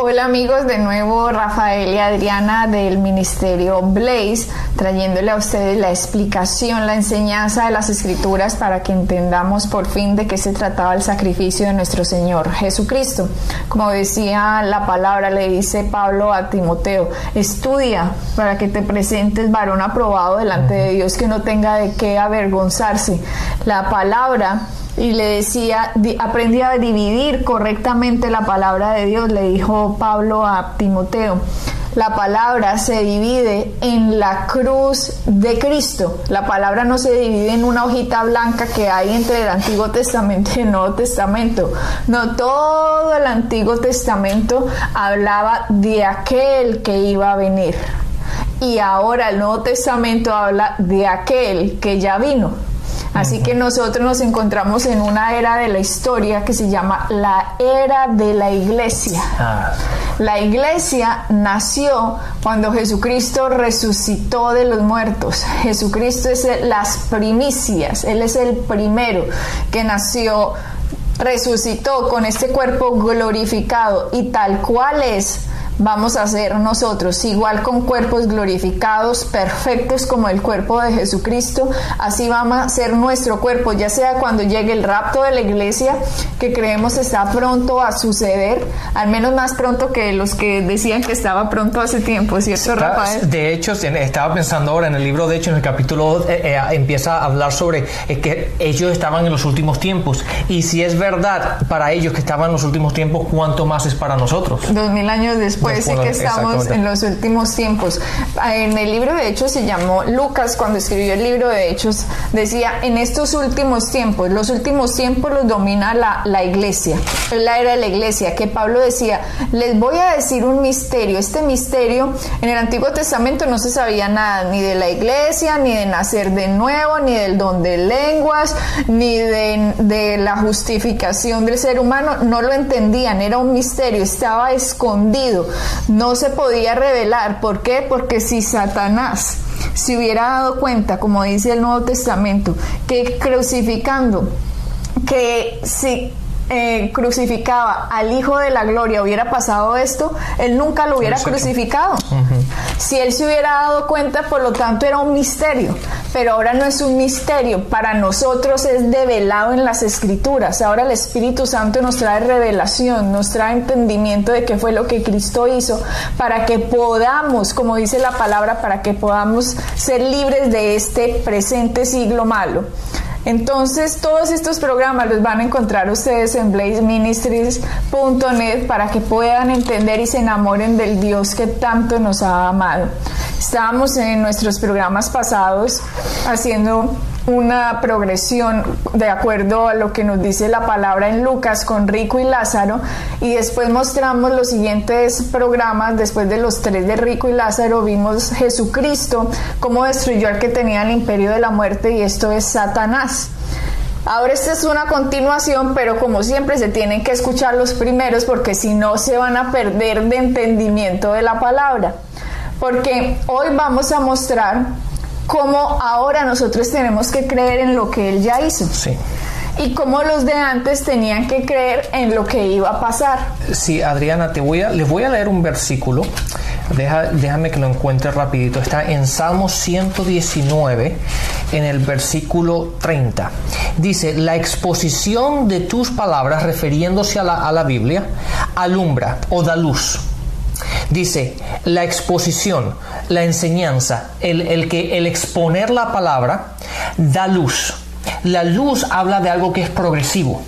Hola amigos, de nuevo Rafael y Adriana del Ministerio Blaze, trayéndole a ustedes la explicación, la enseñanza de las escrituras para que entendamos por fin de qué se trataba el sacrificio de nuestro Señor Jesucristo. Como decía la palabra, le dice Pablo a Timoteo, estudia para que te presentes varón aprobado delante de Dios que no tenga de qué avergonzarse. La palabra y le decía, aprendí a dividir correctamente la palabra de Dios, le dijo Pablo a Timoteo. La palabra se divide en la cruz de Cristo. La palabra no se divide en una hojita blanca que hay entre el Antiguo Testamento y el Nuevo Testamento. No, todo el Antiguo Testamento hablaba de aquel que iba a venir. Y ahora el Nuevo Testamento habla de aquel que ya vino. Así que nosotros nos encontramos en una era de la historia que se llama la era de la iglesia. Ah. La iglesia nació cuando Jesucristo resucitó de los muertos. Jesucristo es las primicias, Él es el primero que nació, resucitó con este cuerpo glorificado y tal cual es vamos a ser nosotros, igual con cuerpos glorificados, perfectos como el cuerpo de Jesucristo, así vamos a ser nuestro cuerpo, ya sea cuando llegue el rapto de la iglesia, que creemos está pronto a suceder, al menos más pronto que los que decían que estaba pronto hace tiempo, ¿cierto, Rafael? De hecho, estaba pensando ahora en el libro, de hecho, en el capítulo eh, eh, empieza a hablar sobre eh, que ellos estaban en los últimos tiempos, y si es verdad para ellos que estaban en los últimos tiempos, ¿cuánto más es para nosotros? Dos mil años después puede decir que estamos en los últimos tiempos. En el libro de Hechos se llamó Lucas, cuando escribió el libro de Hechos, decía, en estos últimos tiempos, los últimos tiempos los domina la, la iglesia, la era de la iglesia, que Pablo decía, les voy a decir un misterio, este misterio en el Antiguo Testamento no se sabía nada, ni de la iglesia, ni de nacer de nuevo, ni del don de lenguas, ni de, de la justificación del ser humano, no lo entendían, era un misterio, estaba escondido no se podía revelar. ¿Por qué? Porque si Satanás se hubiera dado cuenta, como dice el Nuevo Testamento, que crucificando, que si eh, crucificaba al Hijo de la Gloria hubiera pasado esto, él nunca lo hubiera crucificado. Si él se hubiera dado cuenta, por lo tanto era un misterio, pero ahora no es un misterio, para nosotros es develado en las escrituras. Ahora el Espíritu Santo nos trae revelación, nos trae entendimiento de qué fue lo que Cristo hizo, para que podamos, como dice la palabra, para que podamos ser libres de este presente siglo malo. Entonces, todos estos programas los van a encontrar ustedes en blazeministries.net para que puedan entender y se enamoren del Dios que tanto nos ha amado. Estábamos en nuestros programas pasados haciendo una progresión de acuerdo a lo que nos dice la palabra en Lucas con Rico y Lázaro y después mostramos los siguientes programas, después de los tres de Rico y Lázaro vimos Jesucristo, cómo destruyó al que tenía el imperio de la muerte y esto es Satanás. Ahora esta es una continuación, pero como siempre se tienen que escuchar los primeros porque si no se van a perder de entendimiento de la palabra. Porque hoy vamos a mostrar cómo ahora nosotros tenemos que creer en lo que Él ya hizo. Sí. Y cómo los de antes tenían que creer en lo que iba a pasar. Sí, Adriana, te voy a, les voy a leer un versículo. déjame que lo encuentre rapidito. Está en Salmo 119, en el versículo 30. Dice, la exposición de tus palabras, refiriéndose a la, a la Biblia, alumbra o da luz Dice, la exposición, la enseñanza, el, que, el exponer la palabra da luz. La luz habla de algo que es progresivo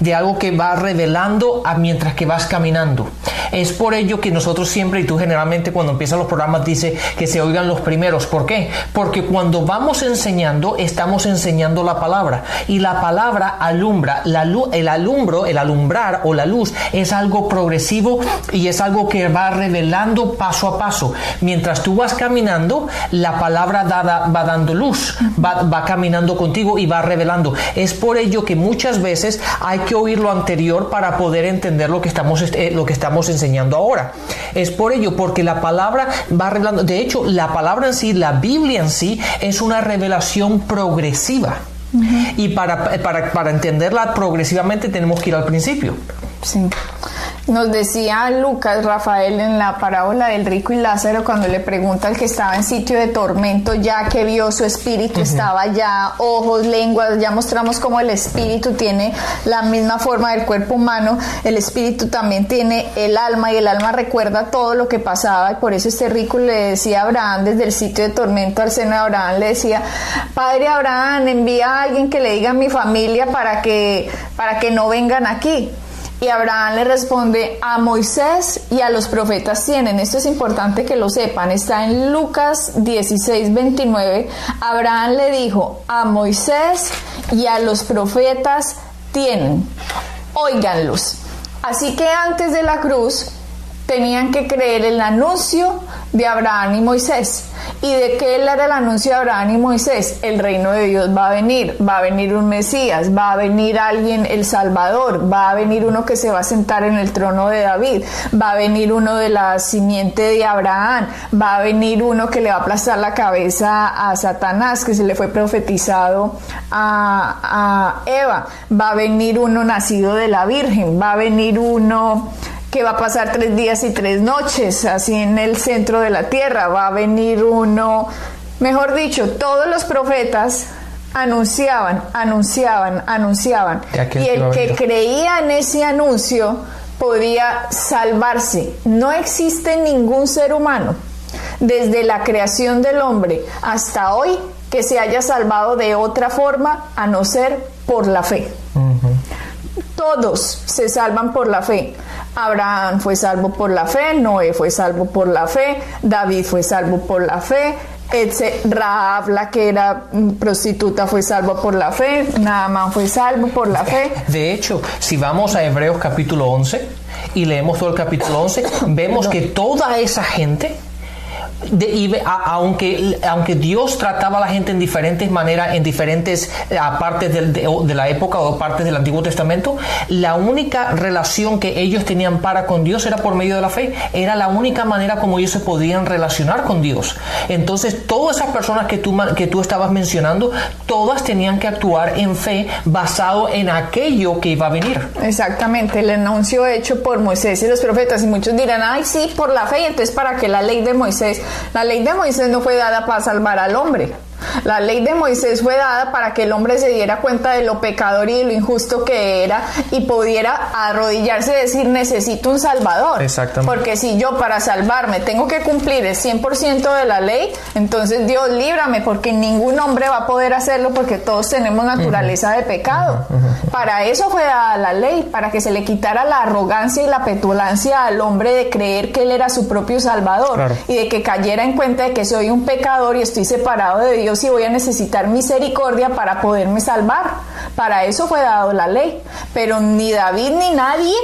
de algo que va revelando a mientras que vas caminando. Es por ello que nosotros siempre, y tú generalmente cuando empiezan los programas dice que se oigan los primeros. ¿Por qué? Porque cuando vamos enseñando, estamos enseñando la palabra. Y la palabra alumbra. La el alumbro, el alumbrar o la luz es algo progresivo y es algo que va revelando paso a paso. Mientras tú vas caminando, la palabra va dando luz, va, va caminando contigo y va revelando. Es por ello que muchas veces hay que oír lo anterior para poder entender lo que estamos, eh, lo que estamos enseñando ahora. Es por ello, porque la palabra va revelando. De hecho, la palabra en sí, la Biblia en sí, es una revelación progresiva. Y para, para, para entenderla progresivamente tenemos que ir al principio. Sí. Nos decía Lucas Rafael en la parábola del rico y Lázaro cuando le pregunta al que estaba en sitio de tormento, ya que vio su espíritu, estaba ya ojos, lenguas, ya mostramos cómo el espíritu tiene la misma forma del cuerpo humano, el espíritu también tiene el alma y el alma recuerda todo lo que pasaba y por eso este rico le decía a Abraham desde el sitio de tormento al seno de Abraham, le decía, Padre Abraham, envía a alguien que le diga a mi familia para que, para que no vengan aquí. Y Abraham le responde, a Moisés y a los profetas tienen. Esto es importante que lo sepan. Está en Lucas 16, 29. Abraham le dijo, a Moisés y a los profetas tienen. Óiganlos. Así que antes de la cruz tenían que creer el anuncio de Abraham y Moisés. ¿Y de qué era el anuncio de Abraham y Moisés? El reino de Dios va a venir, va a venir un Mesías, va a venir alguien, el Salvador, va a venir uno que se va a sentar en el trono de David, va a venir uno de la simiente de Abraham, va a venir uno que le va a aplastar la cabeza a Satanás, que se le fue profetizado a, a Eva, va a venir uno nacido de la Virgen, va a venir uno que va a pasar tres días y tres noches, así en el centro de la tierra, va a venir uno, mejor dicho, todos los profetas anunciaban, anunciaban, anunciaban. Y el que creía en ese anuncio podía salvarse. No existe ningún ser humano, desde la creación del hombre hasta hoy, que se haya salvado de otra forma a no ser por la fe. Todos se salvan por la fe. Abraham fue salvo por la fe, Noé fue salvo por la fe, David fue salvo por la fe, Raab, la que era prostituta, fue salvo por la fe, Naaman fue salvo por la fe. De hecho, si vamos a Hebreos capítulo 11 y leemos todo el capítulo 11, vemos que toda esa gente aunque, aunque Dios trataba a la gente en diferentes maneras, en diferentes eh, partes de, la época o partes del Antiguo Testamento, la única relación que ellos tenían para con Dios era por medio de la fe. Era la única manera como ellos se podían relacionar con Dios. Entonces, todas esas personas que tú, estabas mencionando, todas tenían que actuar en fe basado en aquello que iba a venir. Exactamente, el anuncio hecho por Moisés y los profetas. Y muchos dirán, ay, sí, por la fe. Y entonces, ¿para que la ley de Moisés la ley de Moisés no fue dada para salvar al hombre. La ley de Moisés fue dada para que el hombre se diera cuenta de lo pecador y de lo injusto que era y pudiera arrodillarse y decir necesito un salvador. Exactamente. Porque si yo para salvarme tengo que cumplir el 100% de la ley, entonces Dios líbrame porque ningún hombre va a poder hacerlo porque todos tenemos naturaleza de pecado. Para eso fue dada la ley, para que se le quitara la arrogancia y la petulancia al hombre de creer que él era su propio salvador y de que cayera en cuenta de que soy un pecador y estoy separado de Dios si voy a necesitar misericordia para poderme salvar. Para eso fue dado la ley. Pero ni David ni nadie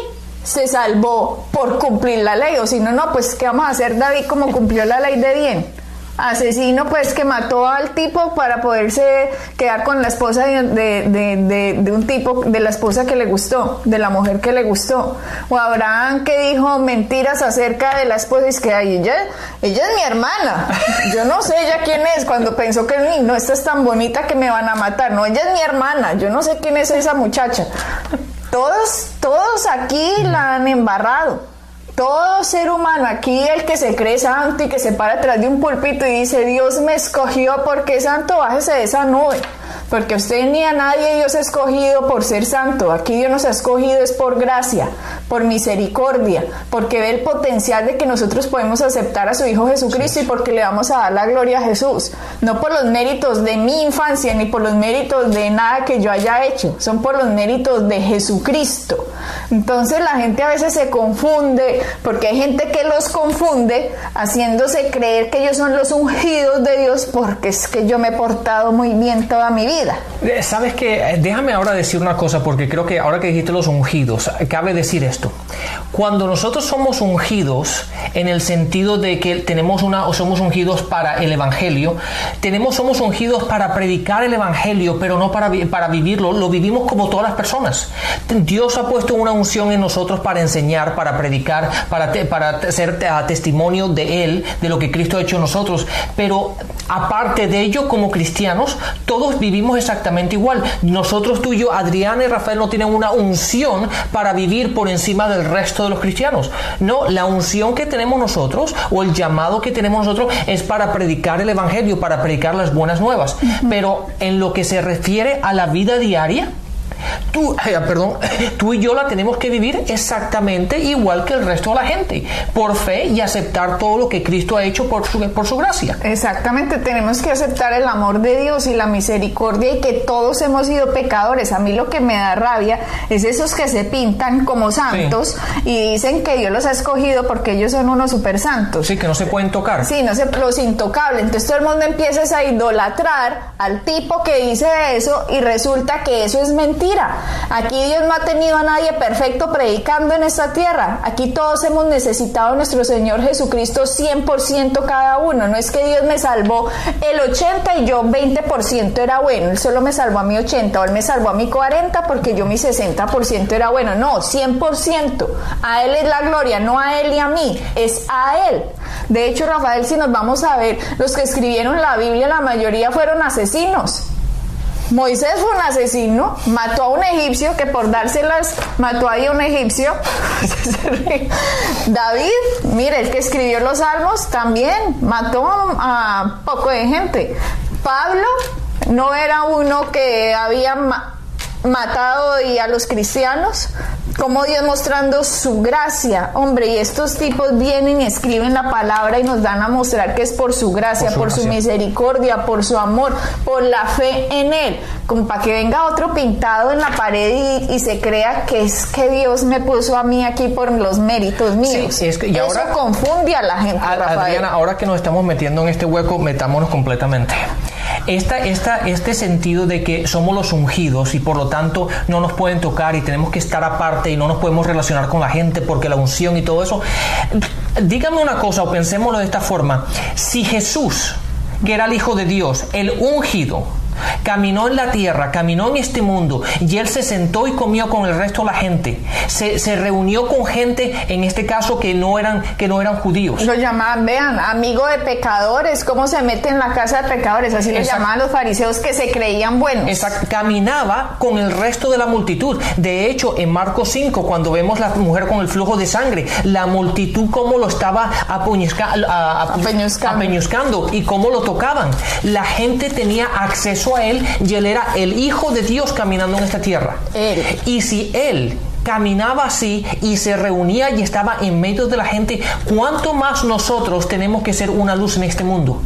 se salvó por cumplir la ley. O si no, no, pues ¿qué vamos a hacer David como cumplió la ley de bien? Asesino pues que mató al tipo para poderse quedar con la esposa de, un tipo, de la esposa que le gustó, de la mujer que le gustó. O Abraham que dijo mentiras acerca de la esposa y es que ella, ella es mi hermana. Yo no sé ella quién es cuando pensó que no, esta es tan bonita que me van a matar. No, ella es mi hermana. Yo no sé quién es esa muchacha. Todos, todos aquí la han embarrado todo ser humano, aquí el que se cree santo y que se para atrás de un pulpito y dice, Dios me escogió porque santo, bájese de esa nube. Porque usted ni a nadie Dios ha escogido por ser santo. Aquí Dios nos ha escogido es por gracia, por misericordia, porque ve el potencial de que nosotros podemos aceptar a su Hijo Jesucristo y porque le vamos a dar la gloria a Jesús. No por los méritos de mi infancia ni por los méritos de nada que yo haya hecho. Son por los méritos de Jesucristo Entonces la gente a veces se confunde, porque hay gente que los confunde haciéndose creer que ellos son los ungidos de Dios porque es que yo me he portado muy bien toda mi vida. Eh, Sabes que, déjame ahora decir una cosa, porque creo que ahora que dijiste los ungidos, cabe decir esto. Cuando nosotros somos ungidos, en el sentido de que tenemos una, o somos ungidos para el Evangelio, tenemos, somos ungidos para predicar el Evangelio, pero no para, para vivirlo, lo vivimos como todas las personas. Dios ha puesto una unción en nosotros para enseñar, para predicar, para, para ser testimonio de Él, de lo que Cristo ha hecho en nosotros. Pero aparte de ello, como cristianos, todos vivimos exactamente igual. Nosotros, tú y yo, Adriana y Rafael no tienen una unción para vivir por encima del resto de los cristianos. No, la unción que tenemos nosotros o el llamado que tenemos nosotros es para predicar el Evangelio, para predicar las buenas nuevas. Pero en lo que se refiere a la vida diaria, Tú, perdón, tú y yo la tenemos que vivir exactamente igual que el resto de la gente, por fe y aceptar todo lo que Cristo ha hecho por su, por su gracia. Exactamente, tenemos que aceptar el amor de Dios y la misericordia y que todos hemos sido pecadores. A mí lo que me da rabia es esos que se pintan como santos y dicen que Dios los ha escogido porque ellos son unos super santos. Sí, que no se pueden tocar. Sí, no se, los intocables. Entonces todo el mundo empieza a idolatrar al tipo que dice eso y resulta que eso es mentira Aquí Dios no ha tenido a nadie perfecto predicando en esta tierra. Aquí todos hemos necesitado a nuestro Señor Jesucristo 100% cada uno. No es que Dios me salvó el 80 y yo 20% era bueno. Él solo me salvó a mi 80 o Él me salvó a mi 40 porque yo mi 60% era bueno. No, 100%. A Él es la gloria, no a Él y a mí. Es a Él. De hecho, Rafael, si nos vamos a ver, los que escribieron la Biblia, la mayoría fueron asesinos. Moisés fue un asesino, mató a un egipcio que por dárselas mató ahí a un egipcio. David, mire, el que escribió los salmos también mató a poco de gente. Pablo no era uno que había matado y a los cristianos, como Dios mostrando su gracia. Hombre, y estos tipos vienen y escriben la palabra y nos dan a mostrar que es por su gracia, por su, misericordia, por su amor, por la fe en Él. Como para que venga otro pintado en la pared y, se crea que es que Dios me puso a mí aquí por los méritos míos. es y Eso confunde a la gente. Adriana, ahora que nos estamos metiendo en este hueco, metámonos completamente. Esta, esta, este sentido de que somos los ungidos y por lo tanto no nos pueden tocar y tenemos que estar aparte y no nos podemos relacionar con la gente porque la unción y todo eso. Dígame una cosa o pensémoslo de esta forma. Si Jesús, que era el Hijo de Dios, el ungido, caminó en la tierra, caminó en este mundo y él se sentó y comió con el resto de la gente. Se, se reunió con gente, en este caso, que no eran, que no eran judíos. Lo llamaban, vean, amigo de pecadores, cómo se mete en la casa de pecadores, así lo llamaban los fariseos que se creían buenos. Exacto. Caminaba con el resto de la multitud. De hecho, en Marcos 5, cuando vemos la mujer con el flujo de sangre, la multitud cómo lo estaba apeñuscando y cómo lo tocaban. La gente tenía acceso a él y él era el Hijo de Dios caminando en esta tierra. Y si él caminaba así y se reunía y estaba en medio de la gente, ¿cuánto más nosotros tenemos que ser una luz en este mundo?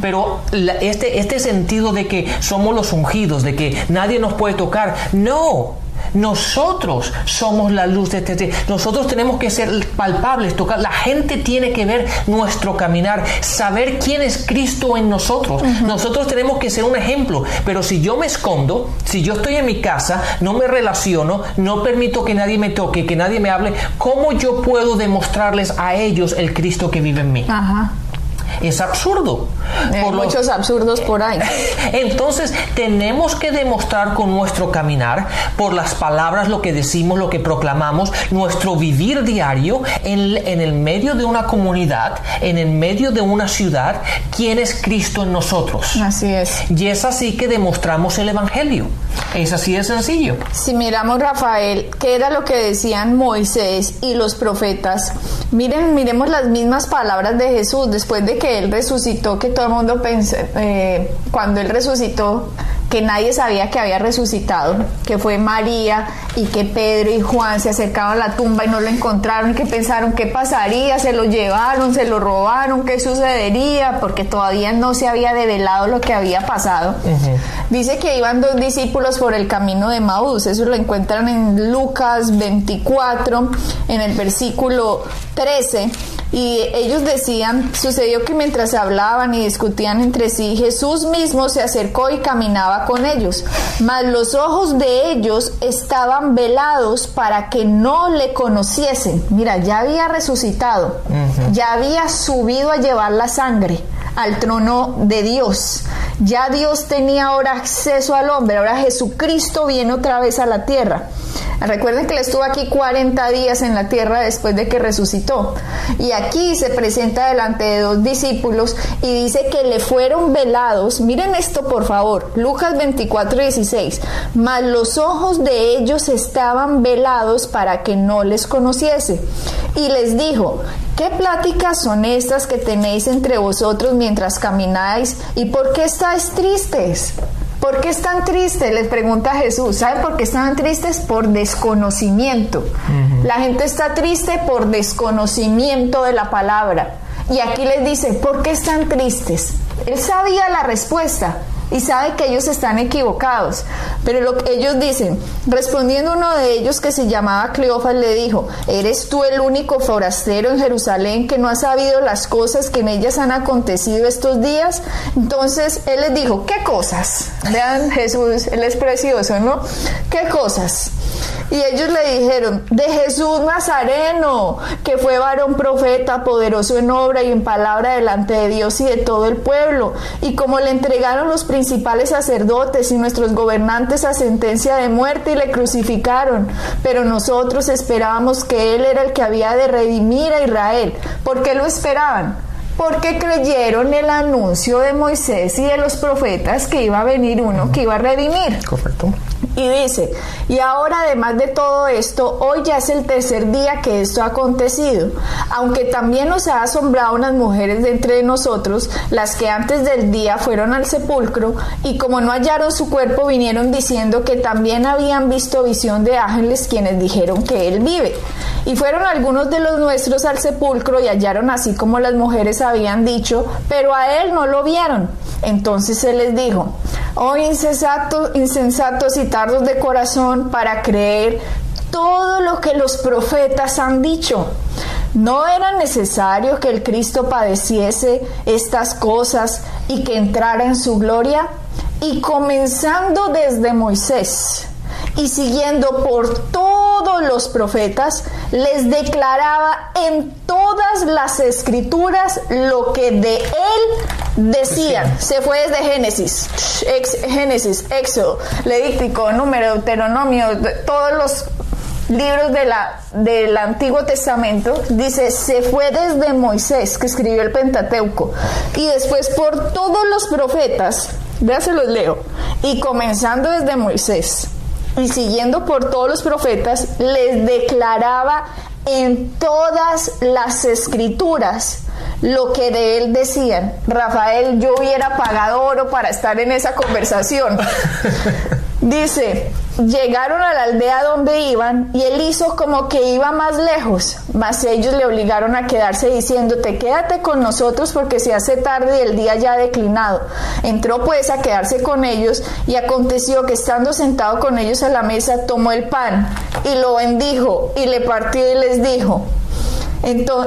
Pero este, este sentido de que somos los ungidos, de que nadie nos puede tocar, no. Nosotros somos la luz de este. Nosotros tenemos que ser palpables, tocar. La gente tiene que ver nuestro caminar, saber quién es Cristo en nosotros. Nosotros tenemos que ser un ejemplo. Pero si yo me escondo, si yo estoy en mi casa, no me relaciono, no permito que nadie me toque, que nadie me hable, ¿cómo yo puedo demostrarles a ellos el Cristo que vive en mí? Ajá es absurdo. Hay muchos absurdos por ahí. Entonces tenemos que demostrar con nuestro caminar, por las palabras, lo que decimos, lo que proclamamos, nuestro vivir diario en, en el medio de una comunidad, en el medio de una ciudad, quién es Cristo en nosotros. Así es. Y es así que demostramos el Evangelio. Es así de sencillo. Si miramos, Rafael, qué era lo que decían Moisés y los profetas, miren, miremos las mismas palabras de Jesús después de que él resucitó, que todo el mundo pensó, eh, cuando él resucitó, que nadie sabía que había resucitado, que fue María y que Pedro y Juan se acercaron a la tumba y no lo encontraron, que pensaron qué pasaría, se lo llevaron, se lo robaron, qué sucedería, porque todavía no se había develado lo que había pasado. Dice que iban dos discípulos por el camino de Maús, eso lo encuentran en Lucas 24, en el versículo 13 y ellos decían, sucedió que mientras hablaban y discutían entre sí, Jesús mismo se acercó y caminaba con ellos, mas los ojos de ellos estaban velados para que no le conociesen. Mira, ya había resucitado, ya había subido a llevar la sangre al trono de Dios. Ya Dios tenía ahora acceso al hombre, ahora Jesucristo viene otra vez a la tierra. Recuerden que él estuvo aquí 40 días en la tierra después de que resucitó. Y aquí se presenta delante de dos discípulos y dice que le fueron velados. Miren esto por favor, Lucas 24, 16. Mas los ojos de ellos estaban velados para que no les conociese. Y les dijo, ¿Qué pláticas son estas que tenéis entre vosotros mientras camináis? ¿Y por qué estáis tristes? ¿Por qué están tristes? Les pregunta Jesús. ¿Saben por qué están tristes? Por desconocimiento. La gente está triste por desconocimiento de la palabra. Y aquí les dice, ¿por qué están tristes? Él sabía la respuesta, y sabe que ellos están equivocados. Pero lo que ellos dicen, respondiendo uno de ellos que se llamaba Cleofas, le dijo, ¿eres tú el único forastero en Jerusalén que no ha sabido las cosas que en ellas han acontecido estos días? Entonces él les dijo, ¿qué cosas? Vean Jesús, él es precioso, ¿no? ¿Qué cosas? Y ellos le dijeron, de Jesús Nazareno, que fue varón profeta, poderoso en obra y en palabra delante de Dios y de todo el pueblo. Y como le entregaron los principales sacerdotes y nuestros gobernantes a sentencia de muerte y le crucificaron, pero nosotros esperábamos que Él era el que había de redimir a Israel. ¿Por qué lo esperaban? porque creyeron el anuncio de Moisés y de los profetas que iba a venir uno que iba a redimir. Correcto. Y dice, y ahora además de todo esto, hoy ya es el tercer día que esto ha acontecido, aunque también nos ha asombrado unas mujeres de entre nosotros, las que antes del día fueron al sepulcro, y como no hallaron su cuerpo, vinieron diciendo que también habían visto visión de ángeles quienes dijeron que él vive. Y fueron algunos de los nuestros al sepulcro y hallaron así como las mujeres habían dicho, pero a él no lo vieron. Entonces se les dijo, oh insensatos, insensatos y tardos de corazón para creer todo lo que los profetas han dicho. ¿No era necesario que el Cristo padeciese estas cosas y que entrara en su gloria? Y comenzando desde Moisés y siguiendo por todos los profetas, les declaraba en todas las escrituras lo que de él decían. Se fue desde Génesis, Génesis, Éxodo, Levítico, Número, Deuteronomio, todos los libros de la, del Antiguo Testamento, dice, se fue desde Moisés, que escribió el Pentateuco, y después por todos los profetas, ya se los leo, y comenzando desde Moisés, y siguiendo por todos los profetas, les declaraba en todas las escrituras lo que de él decían. Rafael, yo hubiera pagado oro para estar en esa conversación. Dice, llegaron a la aldea donde iban y él hizo como que iba más lejos, mas ellos le obligaron a quedarse diciéndote, quédate con nosotros porque se hace tarde y el día ya ha declinado. Entró pues a quedarse con ellos y aconteció que estando sentado con ellos a la mesa tomó el pan y lo bendijo y le partió y les dijo,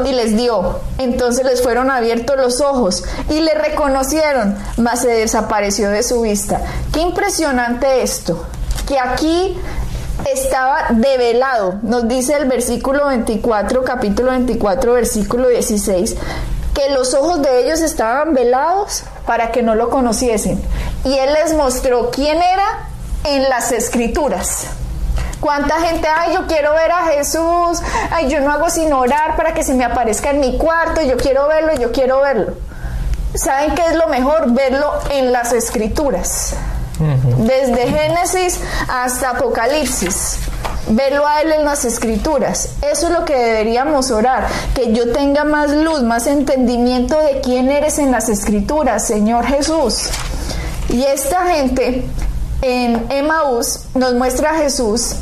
y les dio. Entonces les fueron abiertos los ojos y le reconocieron, mas se desapareció de su vista. Qué impresionante esto, que aquí estaba develado, nos dice el versículo 24, capítulo 24, versículo 16, que los ojos de ellos estaban velados para que no lo conociesen. Y él les mostró quién era en las escrituras. ¿Cuánta gente, ay, yo quiero ver a Jesús, ay, yo no hago sino orar para que se me aparezca en mi cuarto, yo quiero verlo, yo quiero verlo? ¿Saben qué es lo mejor? Verlo en las escrituras. Desde Génesis hasta Apocalipsis. Verlo a Él en las escrituras. Eso es lo que deberíamos orar. Que yo tenga más luz, más entendimiento de quién eres en las escrituras, Señor Jesús. Y esta gente en Emaús nos muestra a Jesús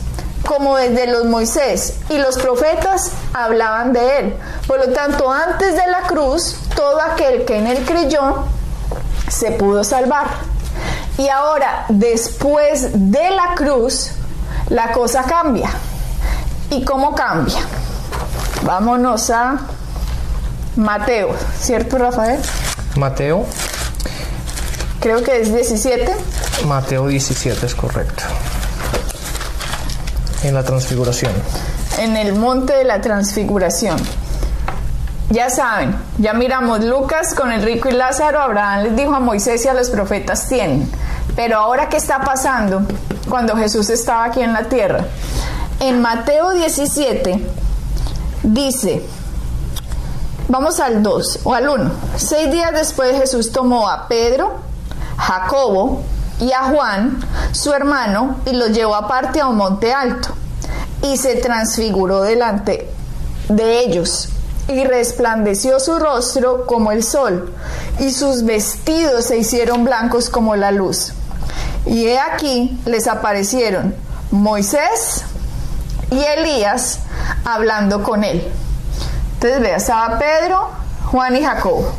como desde los Moisés y los profetas hablaban de él. Por lo tanto, antes de la cruz, todo aquel que en él creyó se pudo salvar. Y ahora, después de la cruz, la cosa cambia. ¿Y cómo cambia? Vámonos a Mateo, ¿cierto Rafael? Mateo. Creo que es 17. Mateo 17 es correcto. En la transfiguración. En el monte de la transfiguración. Ya saben, ya miramos Lucas con el rico y Lázaro, Abraham les dijo a Moisés y a los profetas tienen. Pero ahora, ¿qué está pasando cuando Jesús estaba aquí en la tierra? En Mateo 17 dice, vamos al 2 o al 1, seis días después Jesús tomó a Pedro, Jacobo y a Juan, su hermano, y los llevó aparte a un monte alto y se transfiguró delante de ellos y resplandeció su rostro como el sol, y sus vestidos se hicieron blancos como la luz. Y he aquí les aparecieron Moisés y Elías hablando con él. Entonces vea, estaba Pedro, Juan y Jacobo,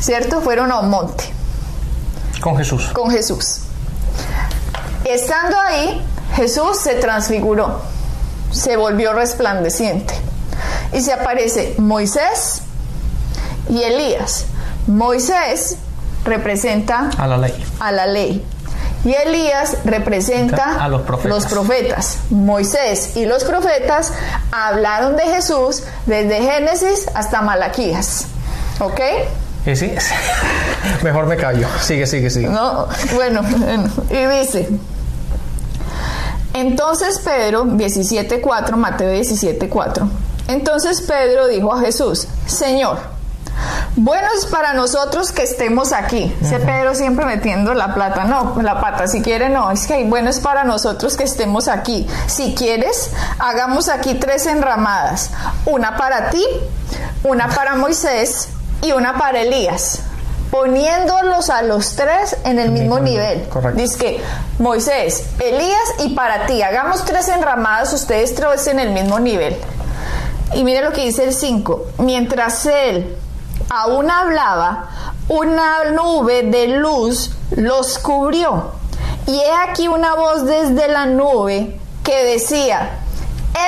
¿cierto? Fueron a un monte. Con Jesús. Con Jesús. Estando ahí, Jesús se transfiguró, se volvió resplandeciente y se aparece Moisés y Elías. Moisés representa a la ley. A la ley. Y Elías representa a los profetas. los profetas. Moisés y los profetas hablaron de Jesús desde Génesis hasta Malaquías. ¿Ok? ¿Y sí? Mejor me callo. Sigue, sigue, sigue. No, bueno, y dice, entonces Pedro, 17.4, Mateo 17.4, entonces Pedro dijo a Jesús, Señor, bueno es para nosotros que estemos aquí. Dice Pedro siempre metiendo la plata, no, la pata, si quiere no, es que bueno es para nosotros que estemos aquí. Si quieres, hagamos aquí tres enramadas, una para ti, una para Moisés y una para Elías poniéndolos a los tres en el, mismo, nivel. Correcto. Dice que Moisés, Elías y para ti, hagamos tres enramadas, ustedes tres en el mismo nivel. Y mire lo que dice el 5. Mientras él aún hablaba, una nube de luz los cubrió. Y he aquí una voz desde la nube que decía,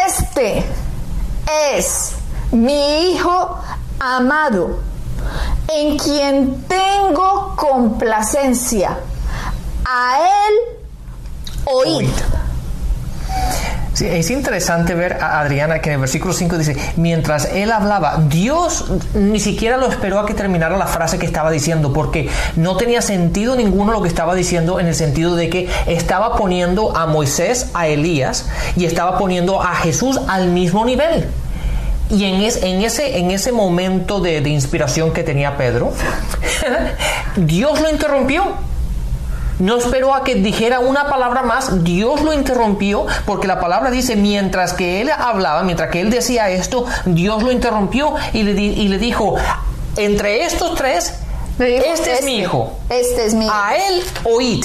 este es mi hijo amado, en quien tengo complacencia. A él oíd. Sí, es interesante ver a Adriana que en el versículo 5 dice, mientras él hablaba, Dios ni siquiera lo esperó a que terminara la frase que estaba diciendo, porque no tenía sentido ninguno lo que estaba diciendo en el sentido de que estaba poniendo a Moisés, a Elías, y estaba poniendo a Jesús al mismo nivel. Y en, es, en, ese, en ese momento de, de inspiración que tenía Pedro, Dios lo interrumpió. No esperó a que dijera una palabra más, Dios lo interrumpió, porque la palabra dice, mientras que él hablaba, mientras que él decía esto, Dios lo interrumpió y le, y le dijo, entre estos tres, dijo, este, es mi hijo, Este es mi hijo. a él oíd.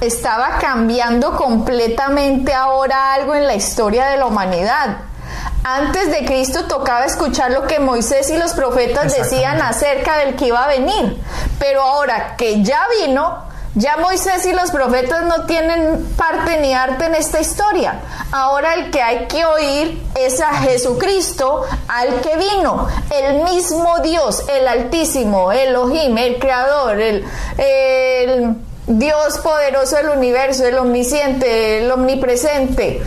estaba cambiando completamente ahora algo en la historia de la humanidad. Antes de Cristo tocaba escuchar lo que Moisés y los profetas decían acerca del que iba a venir. Pero ahora que ya vino, ya Moisés y los profetas no tienen parte ni arte en esta historia. Ahora el que hay que oír es a Jesucristo, al que vino, el mismo Dios, el Altísimo, Elohim, el Creador, el, el Dios poderoso del universo, el omnisciente, el omnipresente.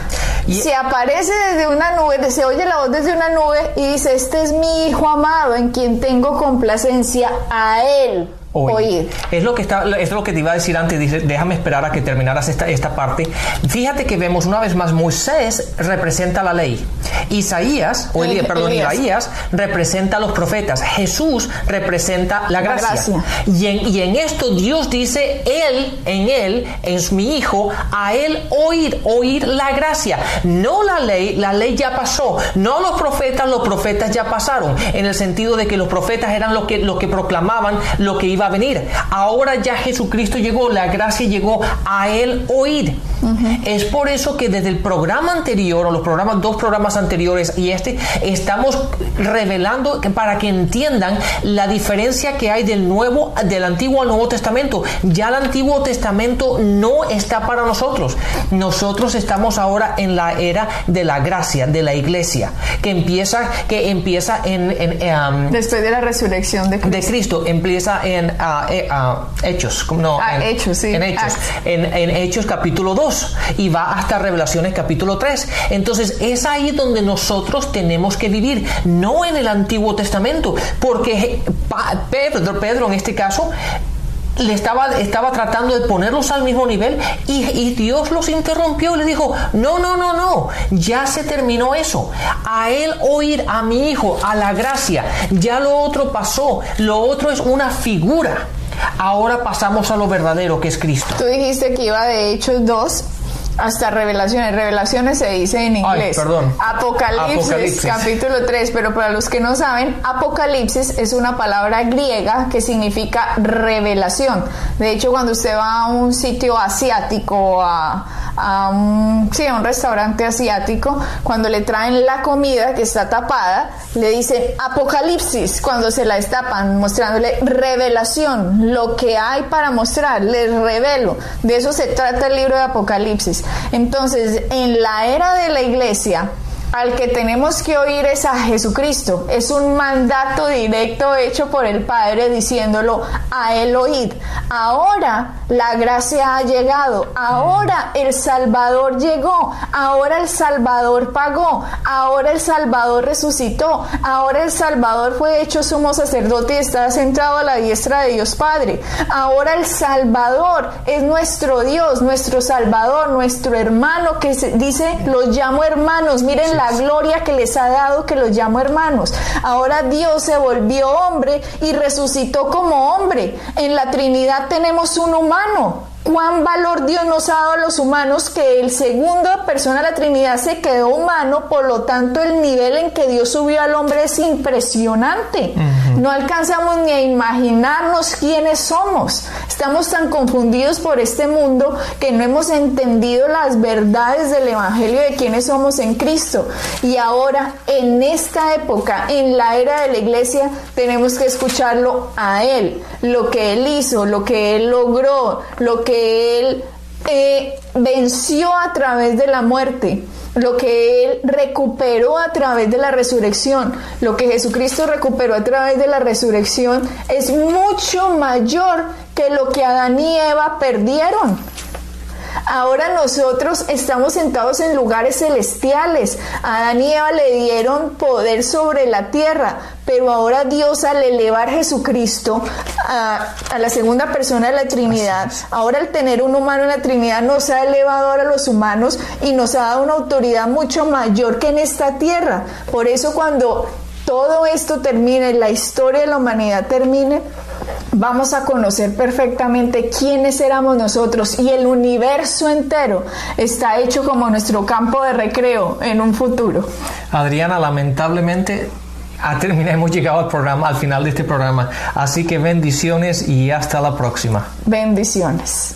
Y- se aparece desde una nube, se oye la voz desde una nube y dice, este es mi Hijo amado en quien tengo complacencia, a él Oír. Es lo que está, es lo que te iba a decir antes. Dice, déjame esperar a que terminaras esta, esta parte. Fíjate que vemos una vez más Moisés representa la ley. Isaías, o Elías, perdón. Isaías representa a los profetas. Jesús representa la gracia. gracia. Y, en, y en esto Dios dice, él, en él, es mi hijo, a él oír, oír la gracia. No la ley, la ley ya pasó. No los profetas, los profetas ya pasaron. En el sentido de que los profetas eran los que, los que proclamaban lo que iba a venir. Ahora ya Jesucristo llegó, la gracia llegó a él oír. Es por eso que desde el programa anterior, o los programas, dos programas anteriores y este, estamos revelando para que entiendan la diferencia que hay del nuevo, del antiguo al nuevo testamento. Ya el antiguo testamento no está para nosotros. Nosotros estamos ahora en la era de la gracia, de la iglesia, que empieza, que empieza en, um, después de la resurrección de Cristo. De Cristo empieza en uh, eh, uh, Hechos, no, ah, en, Hechos, sí. En Hechos, en, en Hechos capítulo 2 y va hasta Revelaciones capítulo 3. Entonces es ahí donde nosotros tenemos que vivir, no en el Antiguo Testamento, porque Pedro, Pedro en este caso le estaba, estaba tratando de ponerlos al mismo nivel y, y, Dios los interrumpió y le dijo, no, no, no, no, ya se terminó eso. A él oír a mi hijo, a la gracia, ya lo otro pasó, lo otro es una figura. Ahora pasamos a lo verdadero que es Cristo. Tú dijiste que iba de Hechos 2 hasta Revelaciones. Revelaciones se dice en inglés. perdón. Apocalipsis, capítulo 3. Pero para los que no saben, Apocalipsis es una palabra griega que significa revelación. De hecho, cuando usted va a un sitio asiático, a, a un, sí, a un restaurante asiático, cuando le traen la comida que está tapada, le dicen Apocalipsis cuando se la destapan, mostrándole revelación, lo que hay para mostrar, les revelo. De eso se trata el libro de Apocalipsis. Entonces, en la era de la iglesia, al que tenemos que oír es a Jesucristo. Es un mandato directo hecho por el Padre diciéndolo a él oíd. Ahora la gracia ha llegado. Ahora el Salvador llegó. Ahora el Salvador pagó. Ahora el Salvador resucitó. Ahora el Salvador fue hecho sumo sacerdote y está sentado a la diestra de Dios Padre. Ahora el Salvador es nuestro Dios, nuestro Salvador, nuestro hermano que dice, los llamo hermanos. Miren la gloria que les ha dado que los llamo hermanos. Ahora Dios se volvió hombre y resucitó como hombre. En la Trinidad tenemos un humano cuán valor Dios nos ha dado a los humanos que el segundo persona de la Trinidad se quedó humano, por lo tanto el nivel en que Dios subió al hombre es impresionante. No alcanzamos ni a imaginarnos quiénes somos. Estamos tan confundidos por este mundo que no hemos entendido las verdades del Evangelio de quiénes somos en Cristo. Y ahora, en esta época, en la era de la iglesia, tenemos que escucharlo a Él, lo que Él hizo, lo que Él logró, lo que él eh, venció a través de la muerte, lo que Él recuperó a través de la resurrección, lo que Jesucristo recuperó a través de la resurrección es mucho mayor que lo que Adán y Eva perdieron. Ahora nosotros estamos sentados en lugares celestiales. A Adán y Eva le dieron poder sobre la tierra, pero ahora Dios al elevar Jesucristo a, la segunda persona de la Trinidad, ahora al tener un humano en la Trinidad nos ha elevado ahora a los humanos y nos ha dado una autoridad mucho mayor que en esta tierra. Por eso cuando todo esto termine, la historia de la humanidad termine, vamos a conocer perfectamente quiénes éramos nosotros y el universo entero está hecho como nuestro campo de recreo en un futuro. Adriana, lamentablemente hemos llegado al programa, al final de este programa. Así que bendiciones y hasta la próxima. Bendiciones.